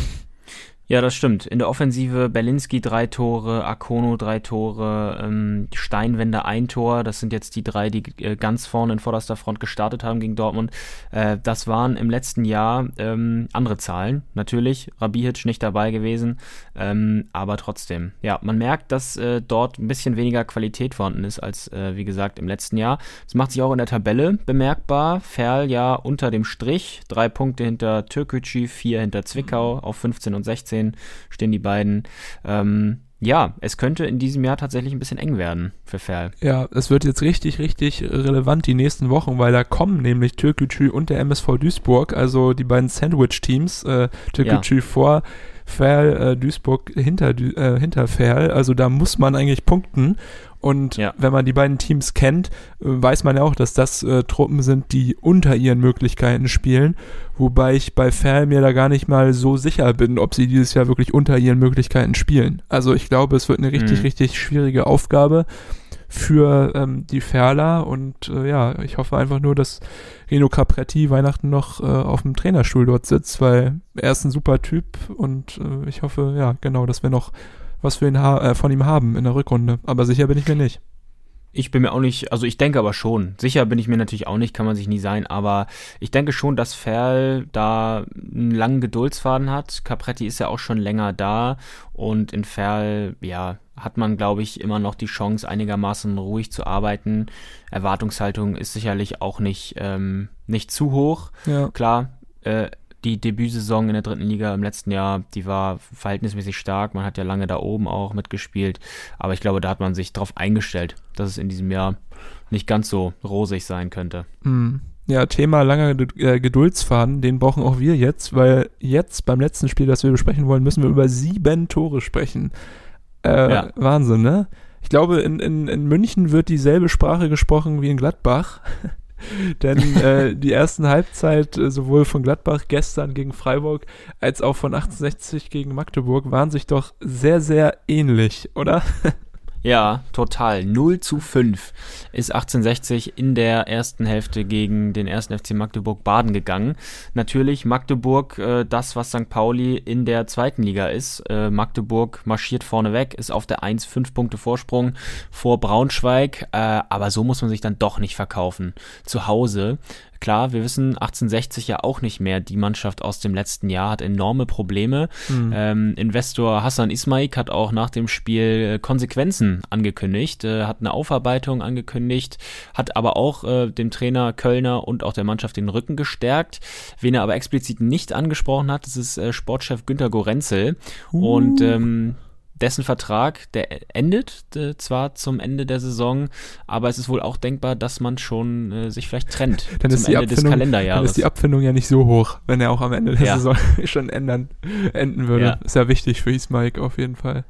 Ja, das stimmt. In der Offensive Berlinski drei Tore, Akono drei Tore, ähm, Steinwender ein Tor. Das sind jetzt die drei, die äh, ganz vorne in vorderster Front gestartet haben gegen Dortmund. Äh, das waren im letzten Jahr ähm, andere Zahlen. Natürlich, Rabihic nicht dabei gewesen, ähm, aber trotzdem. Ja, man merkt, dass äh, dort ein bisschen weniger Qualität vorhanden ist als, äh, wie gesagt, im letzten Jahr. Das macht sich auch in der Tabelle bemerkbar. Ferl ja unter dem Strich, drei Punkte hinter Türkgücü, vier hinter Zwickau, auf 15 und 16 stehen die beiden. Ähm, ja, es könnte in diesem Jahr tatsächlich ein bisschen eng werden für Ferl. Ja, es wird jetzt richtig, richtig relevant die nächsten Wochen, weil da kommen nämlich Türkgücü und der MSV Duisburg, also die beiden Sandwich-Teams, äh, Türkgücü vor Ferl, äh, Duisburg hinter, äh, hinter Ferl, also da muss man eigentlich punkten und Ja. wenn man die beiden Teams kennt, äh, weiß man ja auch, dass das äh, Truppen sind, die unter ihren Möglichkeiten spielen, wobei ich bei Ferl mir da gar nicht mal so sicher bin, ob sie dieses Jahr wirklich unter ihren Möglichkeiten spielen. Also ich glaube, es wird eine richtig, Mhm. richtig schwierige Aufgabe für ähm, die Ferler und äh, ja, ich hoffe einfach nur, dass Reno Capretti Weihnachten noch äh, auf dem Trainerstuhl dort sitzt, weil er ist ein super Typ und äh, ich hoffe, ja, genau, dass wir noch was für ihn äh, von ihm haben in der Rückrunde. Aber sicher bin ich mir nicht. Ich bin mir auch nicht, also ich denke aber schon. Sicher bin ich mir natürlich auch nicht, kann man sich nie sein, aber ich denke schon, dass Ferl da einen langen Geduldsfaden hat. Capretti ist ja auch schon länger da und in Ferl, ja, hat man, glaube ich, immer noch die Chance, einigermaßen ruhig zu arbeiten. Erwartungshaltung ist sicherlich auch nicht, ähm, nicht zu hoch. Ja. Klar, äh, die Debütsaison in der dritten Liga im letzten Jahr, die war verhältnismäßig stark. Man hat ja lange da oben auch mitgespielt. Aber ich glaube, da hat man sich darauf eingestellt, dass es in diesem Jahr nicht ganz so rosig sein könnte. Mhm. Ja, Thema langer äh, Geduldsfaden, den brauchen auch wir jetzt, weil jetzt beim letzten Spiel, das wir besprechen wollen, müssen wir über sieben Tore sprechen. Äh, ja. Wahnsinn, ne? Ich glaube, in, in, in München wird dieselbe Sprache gesprochen wie in Gladbach. Denn äh, die ersten Halbzeit äh, sowohl von Gladbach gestern gegen Freiburg als auch von 1860 gegen Magdeburg waren sich doch sehr, sehr ähnlich, oder? Ja, total. 0 zu 5 ist 1860 in der ersten Hälfte gegen den ersten FC Magdeburg Baden gegangen. Natürlich Magdeburg äh, das, was St. Pauli in der zweiten Liga ist. Äh, Magdeburg marschiert vorne weg, ist auf der 1 5 Punkte Vorsprung vor Braunschweig, äh, aber so muss man sich dann doch nicht verkaufen. Zu Hause Klar, wir wissen 1860 ja auch nicht mehr. Die Mannschaft aus dem letzten Jahr hat enorme Probleme. Mhm. Ähm, Investor Hassan Ismaik hat auch nach dem Spiel äh, Konsequenzen angekündigt, äh, hat eine Aufarbeitung angekündigt, hat aber auch äh, dem Trainer Kölner und auch der Mannschaft den Rücken gestärkt. Wen er aber explizit nicht angesprochen hat, das ist äh, Sportchef Günter Gorenzel. Uh. Und ähm, dessen Vertrag, der endet äh, zwar zum Ende der Saison, aber es ist wohl auch denkbar, dass man schon äh, sich vielleicht trennt dann zum Ende des Kalenderjahres. Dann ist die Abfindung ja nicht so hoch, wenn er auch am Ende der ja. Saison schon ändern, enden würde. Ja. Ist ja wichtig für Ismaik auf jeden Fall.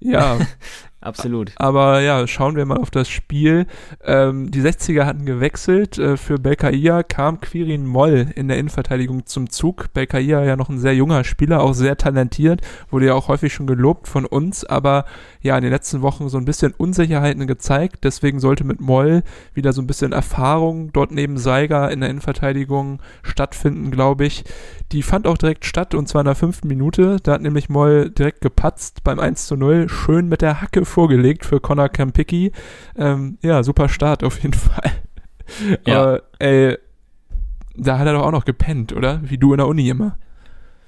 Ja, Absolut. Aber ja, schauen wir mal auf das Spiel. Ähm, die 60er hatten gewechselt. Äh, für Belkaia kam Quirin Moll in der Innenverteidigung zum Zug. Belkaia ja noch ein sehr junger Spieler, auch sehr talentiert, wurde ja auch häufig schon gelobt von uns, aber ja, in den letzten Wochen so ein bisschen Unsicherheiten gezeigt. Deswegen sollte mit Moll wieder so ein bisschen Erfahrung dort neben Seiger in der Innenverteidigung stattfinden, glaube ich. Die fand auch direkt statt und zwar in der fünften Minute. Da hat nämlich Moll direkt gepatzt beim 1 zu 0. Schön mit der Hacke vorgelegt für Connor Kampicki. Ähm, ja, super Start auf jeden Fall. Ja. Aber ey, da hat er doch auch noch gepennt, oder? Wie du in der Uni immer.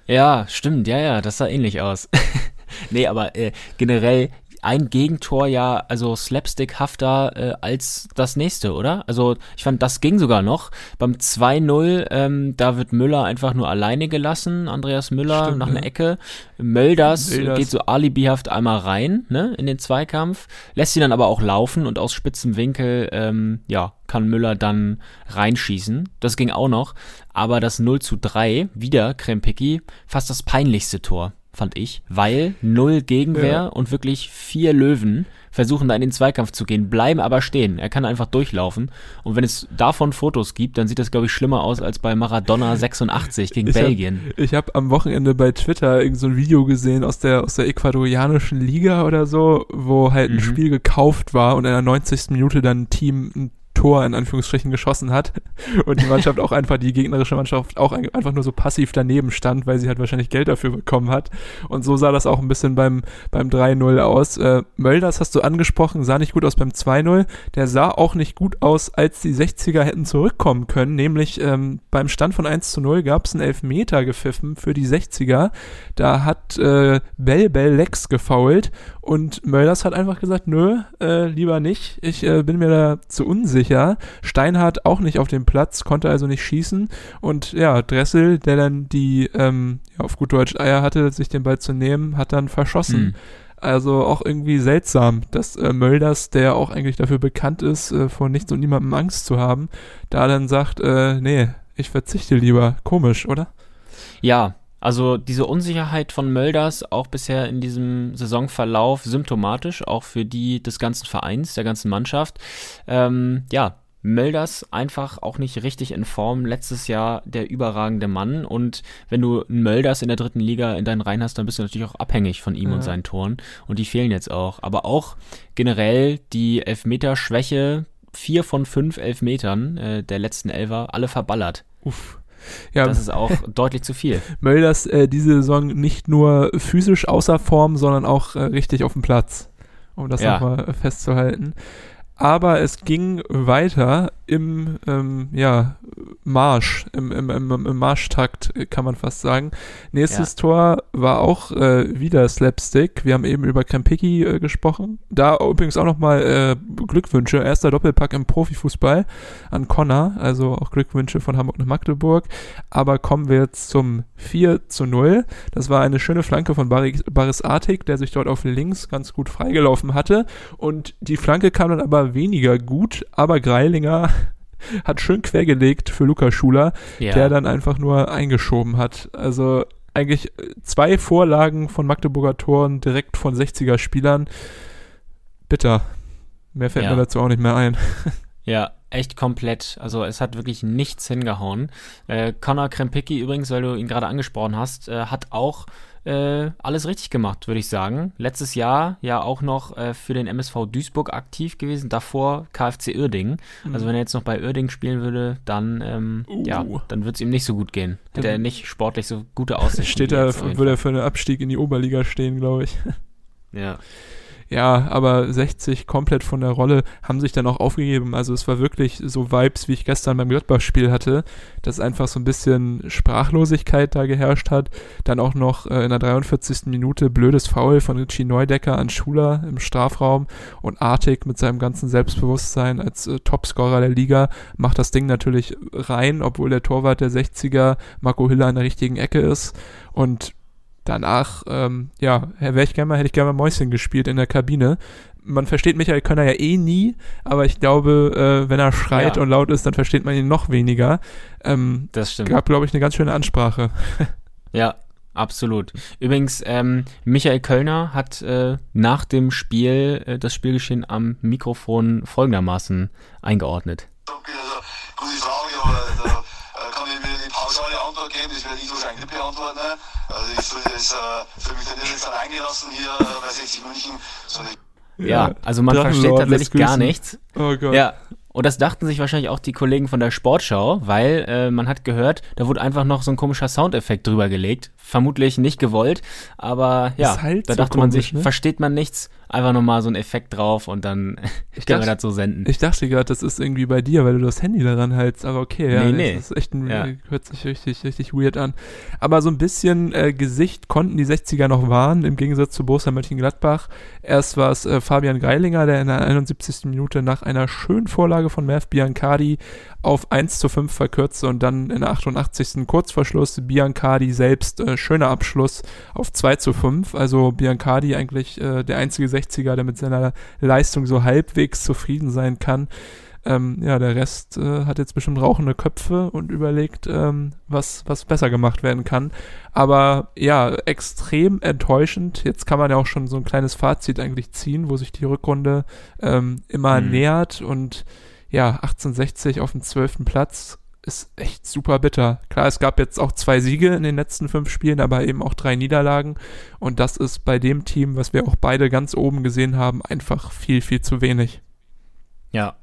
Ja, stimmt, ja, ja, das sah ähnlich aus. nee, aber äh, generell ein Gegentor ja also slapstickhafter äh, als das nächste, oder? Also ich fand, das ging sogar noch. Beim 2-0, ähm, da wird Müller einfach nur alleine gelassen, Andreas Müller Stimmt, nach einer Ecke. Mölders, Mölders geht so alibihaft einmal rein, ne, in den Zweikampf, lässt ihn dann aber auch laufen und aus spitzem Winkel, ähm, ja, kann Müller dann reinschießen. Das ging auch noch. Aber das 0 zu 3, wieder Krempicki, fast das peinlichste Tor fand ich, weil null Gegenwehr ja. und wirklich vier Löwen versuchen da in den Zweikampf zu gehen, bleiben aber stehen. Er kann einfach durchlaufen. Und wenn es davon Fotos gibt, dann sieht das, glaube ich, schlimmer aus als bei Maradona 86 gegen ich Belgien. Hab, ich habe am Wochenende bei Twitter irgend so ein Video gesehen aus der, aus der ecuadorianischen Liga oder so, wo halt ein mhm. Spiel gekauft war und in der 90. Minute dann ein Team ein Tor in Anführungsstrichen geschossen hat und die Mannschaft auch einfach, die gegnerische Mannschaft auch einfach nur so passiv daneben stand, weil sie halt wahrscheinlich Geld dafür bekommen hat. Und so sah das auch ein bisschen beim, beim 3-0 aus. Äh, Mölders hast du angesprochen, sah nicht gut aus beim 2-0. Der sah auch nicht gut aus, als die 60er hätten zurückkommen können, nämlich ähm, beim Stand von 1 zu 0 gab es einen Elfmeter gepfiffen für die 60er. Da hat äh, Bell Bell Lex gefoult und Mölders hat einfach gesagt, nö, äh, lieber nicht. Ich äh, bin mir da zu unsicher. Steinhardt auch nicht auf dem Platz, konnte also nicht schießen. Und ja, Dressel, der dann die, ähm, ja, auf gut Deutsch Eier hatte, sich den Ball zu nehmen, hat dann verschossen. Mhm. Also auch irgendwie seltsam, dass äh, Mölders, der auch eigentlich dafür bekannt ist, äh, vor nichts und niemandem Angst zu haben, da dann sagt, äh, nee, ich verzichte lieber. Komisch, oder? Ja, also diese Unsicherheit von Mölders auch bisher in diesem Saisonverlauf symptomatisch, auch für die des ganzen Vereins, der ganzen Mannschaft. Ähm, ja, Mölders einfach auch nicht richtig in Form. Letztes Jahr der überragende Mann. Und wenn du Mölders in der dritten Liga in deinen Reihen hast, dann bist du natürlich auch abhängig von ihm Ja. und seinen Toren. Und die fehlen jetzt auch. Aber auch generell die Elfmeterschwäche. Vier von fünf Elfmetern äh, der letzten Elfer, alle verballert. Uff. Ja, Das ist auch deutlich zu viel. Mölders äh, diese Saison nicht nur physisch außer Form, sondern auch äh, richtig auf dem Platz, um das Ja. nochmal festzuhalten. Aber es ging weiter im ähm, ja, Marsch, im, im, im, im Marschtakt, äh, kann man fast sagen. Nächstes Tor war auch äh, wieder Slapstick. Wir haben eben über Krempicki äh, gesprochen. Da übrigens auch nochmal äh, Glückwünsche. Erster Doppelpack im Profifußball an Connor. Also auch Glückwünsche von Hamburg nach Magdeburg. Aber kommen wir jetzt zum 4 zu 0. Das war eine schöne Flanke von Baris, Baris Artik, der sich dort auf links ganz gut freigelaufen hatte. Und die Flanke kam dann aber weniger gut. Aber Greilinger hat schön quergelegt für Lukas Schuler, Ja. der dann einfach nur eingeschoben hat. Also eigentlich äh, zwei Vorlagen von Magdeburger Toren direkt von 60er Spielern. Bitter. Mehr fällt Ja. mir dazu auch nicht mehr ein. Ja, echt komplett. Also es hat wirklich nichts hingehauen. Äh, Conor Krempicki übrigens, weil du ihn gerade angesprochen hast, äh, hat auch äh, alles richtig gemacht, würde ich sagen. Letztes Jahr ja auch noch äh, für den MSV Duisburg aktiv gewesen, davor KfC Uerdingen. Also wenn er jetzt noch bei Uerdingen spielen würde, dann ähm, Uh. ja, dann wird es ihm nicht so gut gehen. Hätte er nicht sportlich so gute Aussichten. Steht jeden würde er für einen Abstieg in die Oberliga stehen, glaube ich. Ja. Ja, aber 60 komplett von der Rolle haben sich dann auch aufgegeben. Also es war wirklich so Vibes, wie ich gestern beim Gladbach-Spiel hatte, dass einfach so ein bisschen Sprachlosigkeit da geherrscht hat. Dann auch noch äh, in der 43. Minute blödes Foul von Richie Neudecker an Schuler im Strafraum und Artig mit seinem ganzen Selbstbewusstsein als äh, Topscorer der Liga macht das Ding natürlich rein, obwohl der Torwart der 60er Marco Hiller in der richtigen Ecke ist und danach, ähm, ja, wäre ich gerne mal, hätte ich gerne mal Mäuschen gespielt in der Kabine. Man versteht Michael Könner ja eh nie, aber ich glaube, äh, wenn er schreit Ja. und laut ist, dann versteht man ihn noch weniger. Ähm, Das stimmt. gab, glaube ich, eine ganz schöne Ansprache. Ja, absolut. Übrigens, ähm, Michael Kölner hat äh, nach dem Spiel äh, das Spielgeschehen am Mikrofon folgendermaßen eingeordnet. Okay, also, gute Frage, aber da äh, kann ich mir die pauschale Antwort geben, das werde ich wahrscheinlich nicht beantworten. Ne? Also ich fühle das, äh, fühle mich da nirgends alleingelassen hier äh, bei 60 München, sondern ich Ja, also man versteht tatsächlich gar nichts. Oh Gott. Ja. Und das dachten sich wahrscheinlich auch die Kollegen von der Sportschau, weil äh, man hat gehört, da wurde einfach noch so ein komischer Soundeffekt drüber gelegt. Vermutlich nicht gewollt, aber ja, halt da so dachte man komisch, sich, ne? versteht man nichts, einfach nochmal so ein Effekt drauf und dann können wir dachte- das so senden. Ich dachte gerade, das ist irgendwie bei dir, weil du das Handy daran hältst, aber okay, ja, Nee, das nee. ist echt ein, Ja. hört sich richtig, richtig weird an. Aber so ein bisschen äh, Gesicht konnten die 60er noch wahren, im Gegensatz zu Borussia Mönchengladbach. Erst war es äh, Fabian Greilinger, der in der 71. Minute nach einer schönen Vorlage von Merv Biancardi auf 1 zu 5 verkürzte und dann in der 88. Kurzverschluss Biancardi selbst äh, schöner Abschluss auf 2 zu 5. Also Biancardi eigentlich äh, der einzige 60er, der mit seiner Leistung so halbwegs zufrieden sein kann. Ähm, ja, der Rest äh, hat jetzt bestimmt rauchende Köpfe und überlegt, ähm, was, was besser gemacht werden kann. Aber ja, extrem enttäuschend. Jetzt kann man ja auch schon so ein kleines Fazit eigentlich ziehen, wo sich die Rückrunde ähm, immer Mhm. nähert und ja, 1860 auf dem 12. Platz ist echt super bitter. Klar, es gab jetzt auch zwei Siege in den letzten fünf Spielen, aber eben auch drei Niederlagen. Und das ist bei dem Team, was wir auch beide ganz oben gesehen haben, einfach viel, viel zu wenig. Ja.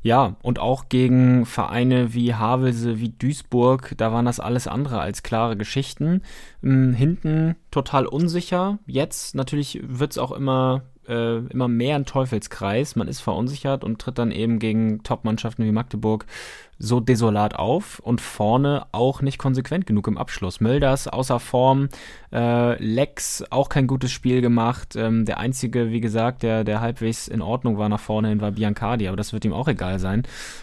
Ja, und auch gegen Vereine wie Havelse, wie Duisburg, da waren das alles andere als klare Geschichten. Hm, hinten total unsicher. Jetzt natürlich wird es auch immer, äh, immer mehr ein Teufelskreis. Man ist verunsichert und tritt dann eben gegen Top-Mannschaften wie Magdeburg so desolat auf und vorne auch nicht konsequent genug im Abschluss. Mölders außer Form, äh, Lex auch kein gutes Spiel gemacht. Ähm, der einzige, wie gesagt, der, der halbwegs in Ordnung war nach vorne hin, war Biancardi, aber das wird ihm auch egal sein.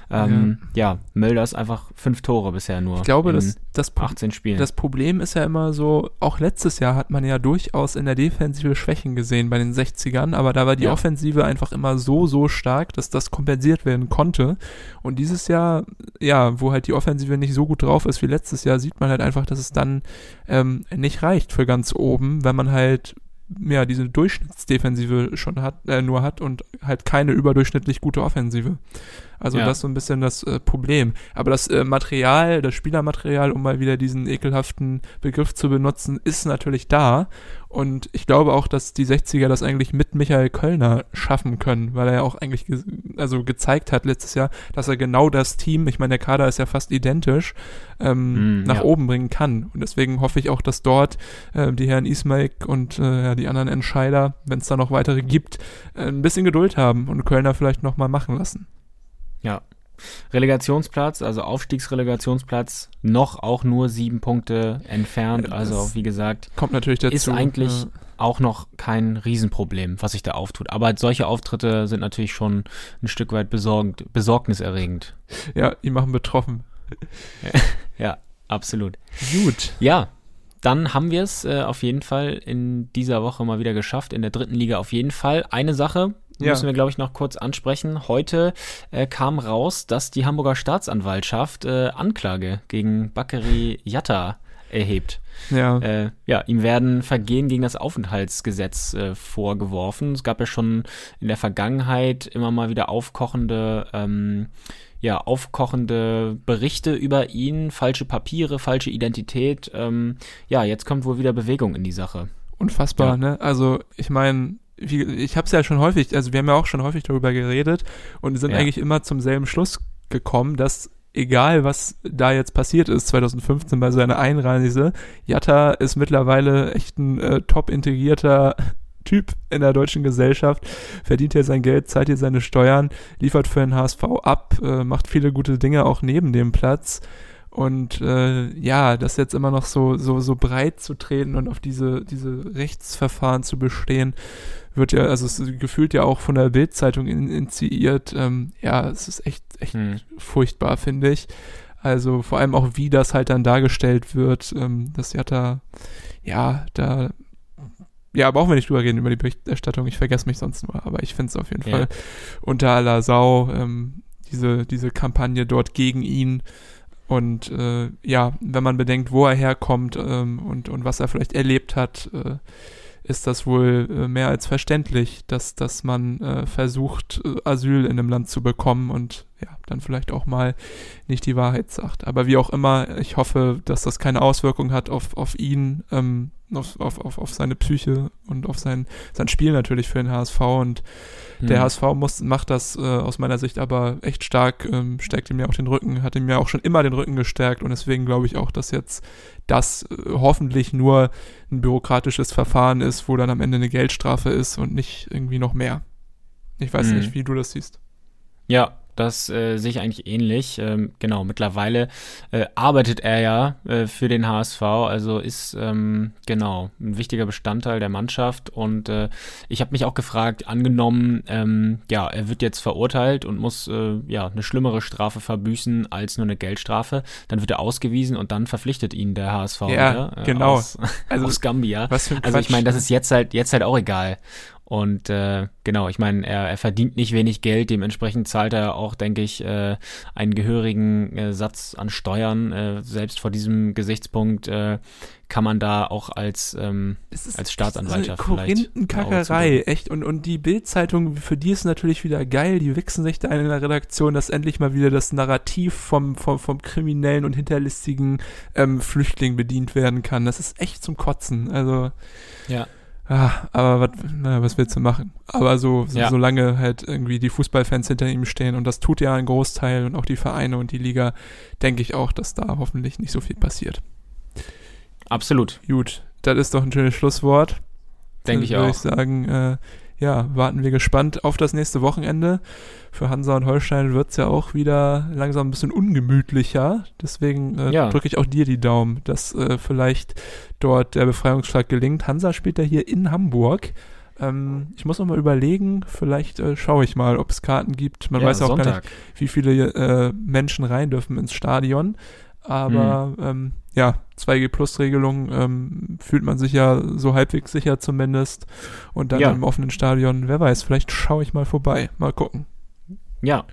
Ähm, ja. Mölders einfach fünf Tore bisher nur. Ich glaube, das, das, Pro- 18 Spielen. das Problem ist ja immer so, auch letztes Jahr hat man ja durchaus in der Defensive Schwächen gesehen bei den 60ern, aber da war die Ja. Offensive einfach immer so, so stark, dass das kompensiert werden konnte. Und dieses Jahr, ja, wo halt die Offensive nicht so gut drauf ist wie letztes Jahr, sieht man halt einfach, dass es dann ähm, nicht reicht für ganz oben, wenn man halt ja, diese Durchschnittsdefensive schon hat, äh, nur hat und halt keine überdurchschnittlich gute Offensive. Also Ja. das ist so ein bisschen das äh, Problem. Aber das äh, Material, das Spielermaterial, um mal wieder diesen ekelhaften Begriff zu benutzen, ist natürlich da. Und ich glaube auch, dass die 60er das eigentlich mit Michael Kölner schaffen können, weil er ja auch eigentlich ge also gezeigt hat letztes Jahr, dass er genau das Team, ich meine, der Kader ist ja fast identisch, ähm, Mm, nach ja. oben bringen kann. Und deswegen hoffe ich auch, dass dort äh, die Herren Ismail und äh, die anderen Entscheider, wenn es da noch weitere gibt, äh, ein bisschen Geduld haben und Kölner vielleicht nochmal machen lassen. Ja. Relegationsplatz, also Aufstiegsrelegationsplatz, noch auch nur sieben Punkte entfernt. Ja, Also das wie gesagt, Kommt natürlich dazu. ist eigentlich äh, auch noch kein Riesenproblem, was sich da auftut. Aber solche Auftritte sind natürlich schon ein Stück weit besorgend, besorgniserregend. ja, die machen betroffen. Ja, absolut. Gut. Ja, dann haben wir es äh, auf jeden Fall in dieser Woche mal wieder geschafft, in der dritten Liga auf jeden Fall. Eine Sache Ja. müssen wir, glaube ich, noch kurz ansprechen. Heute äh, kam raus, dass die Hamburger Staatsanwaltschaft äh, Anklage gegen Bakary Yatta erhebt. Ja. Äh, ja, ihm werden Vergehen gegen das Aufenthaltsgesetz äh, vorgeworfen. Es gab ja schon in der Vergangenheit immer mal wieder aufkochende, ähm, ja, aufkochende Berichte über ihn, falsche Papiere, falsche Identität. Ähm, ja, jetzt kommt wohl wieder Bewegung in die Sache. Unfassbar, Ja. ne? Also ich meine, wie, ich habe es ja schon häufig, also wir haben ja auch schon häufig darüber geredet und sind Ja. eigentlich immer zum selben Schluss gekommen, dass egal was da jetzt passiert ist 2015 bei seiner Einreise, Jatta ist mittlerweile echt ein äh, top integrierter Typ in der deutschen Gesellschaft, verdient hier sein Geld, zahlt hier seine Steuern, liefert für den HSV ab, äh, macht viele gute Dinge auch neben dem Platz. Und äh, ja, das jetzt immer noch so, so, so breit zu treten und auf diese, diese Rechtsverfahren zu bestehen, wird ja, also es gefühlt ja auch von der Bildzeitung in, initiiert. Ähm, ja, es ist echt, echt Hm. furchtbar, finde ich. Also vor allem auch, wie das halt dann dargestellt wird, ähm, dass ja da, ja, da, ja, brauchen wir nicht drüber reden über die Berichterstattung, ich vergesse mich sonst nur, aber ich finde es auf jeden Ja. Fall unter aller Sau, ähm, diese, diese Kampagne dort gegen ihn. Und äh, ja, wenn man bedenkt, wo er herkommt ähm, und, und was er vielleicht erlebt hat, äh, ist das wohl äh, mehr als verständlich, dass, dass man äh, versucht, äh, Asyl in einem Land zu bekommen und ja, dann vielleicht auch mal nicht die Wahrheit sagt. Aber wie auch immer, ich hoffe, dass das keine Auswirkung hat auf, auf ihn, ähm, auf, auf, auf, auf seine Psyche und auf sein, sein Spiel natürlich für den HSV. Und der Hm. HSV muss, macht das äh, aus meiner Sicht aber echt stark, ähm, stärkt ihm ja auch den Rücken, hat ihm ja auch schon immer den Rücken gestärkt und deswegen glaube ich auch, dass jetzt das äh, hoffentlich nur ein bürokratisches Verfahren ist, wo dann am Ende eine Geldstrafe ist und nicht irgendwie noch mehr. Ich weiß Mhm. nicht, wie du das siehst. Ja, das äh, sehe ich eigentlich ähnlich. Ähm, genau, mittlerweile äh, arbeitet er ja äh, für den HSV, also ist ähm, genau ein wichtiger Bestandteil der Mannschaft. Und äh, ich habe mich auch gefragt, angenommen, ähm, ja, er wird jetzt verurteilt und muss äh, ja eine schlimmere Strafe verbüßen als nur eine Geldstrafe, dann wird er ausgewiesen und dann verpflichtet ihn der HSV Ja, wieder, äh, genau. aus, Also, aus Gambia. Was für ein Also ich meine, das ist jetzt halt jetzt halt auch egal. Und äh, genau, ich meine, er, er verdient nicht wenig Geld, dementsprechend zahlt er auch, denke ich, äh, einen gehörigen äh, Satz an Steuern. Äh, selbst vor diesem Gesichtspunkt äh, kann man da auch als ähm, ist als Staatsanwaltschaft so eine vielleicht Korinthenkackerei, echt. Und, und die Bildzeitung, für die ist natürlich wieder geil, die wichsen sich da in der Redaktion, dass endlich mal wieder das Narrativ vom, vom, vom kriminellen und hinterlistigen ähm, Flüchtling bedient werden kann. Das ist echt zum Kotzen. Also, Ja. Ah, aber was, na, was willst du machen? Aber so, so Ja. solange halt irgendwie die Fußballfans hinter ihm stehen und das tut ja ein Großteil und auch die Vereine und die Liga, denke ich auch, dass da hoffentlich nicht so viel passiert. Absolut, Gut, das ist doch ein schönes Schlusswort. denke ich Dann würde auch. ich sagen, äh, ja, warten wir gespannt auf das nächste Wochenende. Für Hansa und Holstein wird es ja auch wieder langsam ein bisschen ungemütlicher. Deswegen äh, Ja. drücke ich auch dir die Daumen, dass äh, vielleicht dort der Befreiungsschlag gelingt. Hansa spielt ja hier in Hamburg. Ähm, ich muss noch mal überlegen, vielleicht äh, schaue ich mal, ob es Karten gibt. Man ja, weiß ja auch gar nicht, Sonntag. wie viele äh, Menschen rein dürfen ins Stadion. Aber Mhm. ähm, ja, 2G-Plus-Regelung ähm, fühlt man sich ja so halbwegs sicher zumindest. Und dann Ja. im offenen Stadion, wer weiß, vielleicht schaue ich mal vorbei. Mal gucken. Ja.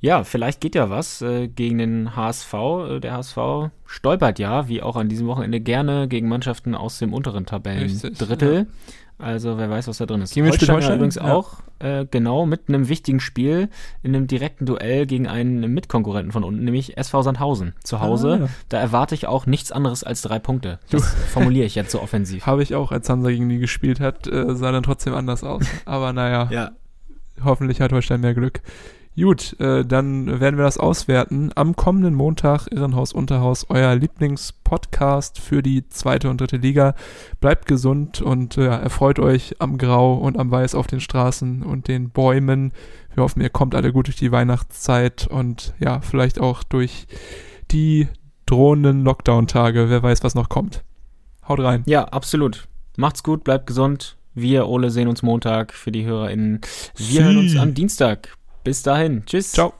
Ja, vielleicht geht ja was äh, gegen den HSV. Äh, der HSV stolpert ja, wie auch an diesem Wochenende, gerne gegen Mannschaften aus dem unteren Tabellendrittel. Also wer weiß, was da drin ist. Holstein ja Holstein? übrigens Ja. auch äh, genau mit einem wichtigen Spiel in einem direkten Duell gegen einen Mitkonkurrenten von unten, nämlich SV Sandhausen zu Hause. Ah, ja. Da erwarte ich auch nichts anderes als drei Punkte. Das formuliere ich jetzt so offensiv. Habe ich auch, als Hansa gegen die gespielt hat, äh, sah dann trotzdem anders aus. Aber naja, Ja, hoffentlich hat Holstein mehr Glück. Gut, äh, dann werden wir das auswerten. Am kommenden Montag, Irrenhaus Unterhaus, euer Lieblingspodcast für die zweite und dritte Liga. Bleibt gesund und äh, erfreut euch am Grau und am Weiß auf den Straßen und den Bäumen. Wir hoffen, ihr kommt alle gut durch die Weihnachtszeit und ja, vielleicht auch durch die drohenden Lockdown-Tage. Wer weiß, was noch kommt. Haut rein. ja, absolut. Macht's gut, bleibt gesund. Wir, Ole, sehen uns Montag für die HörerInnen. Wir Sie. hören uns am Dienstag. Bis dahin. Tschüss. Ciao.